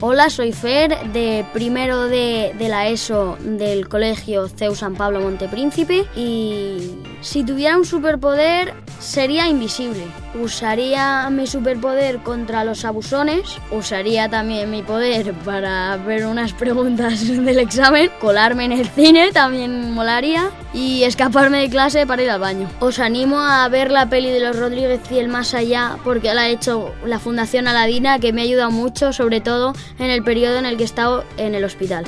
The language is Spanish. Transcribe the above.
Hola, soy Fer, de primero de, de, la ESO del colegio CEU San Pablo Montepríncipe y si tuviera un superpoder sería invisible. Usaría mi superpoder contra los abusones, usaría también mi poder para ver unas preguntas del examen, colarme en el cine también molaría y escaparme de clase para ir al baño. Os animo a ver la peli de los Rodríguez y el más allá porque la ha hecho la Fundación Aladina que me ha ayudado mucho, sobre todo en el periodo en el que he estado en el hospital.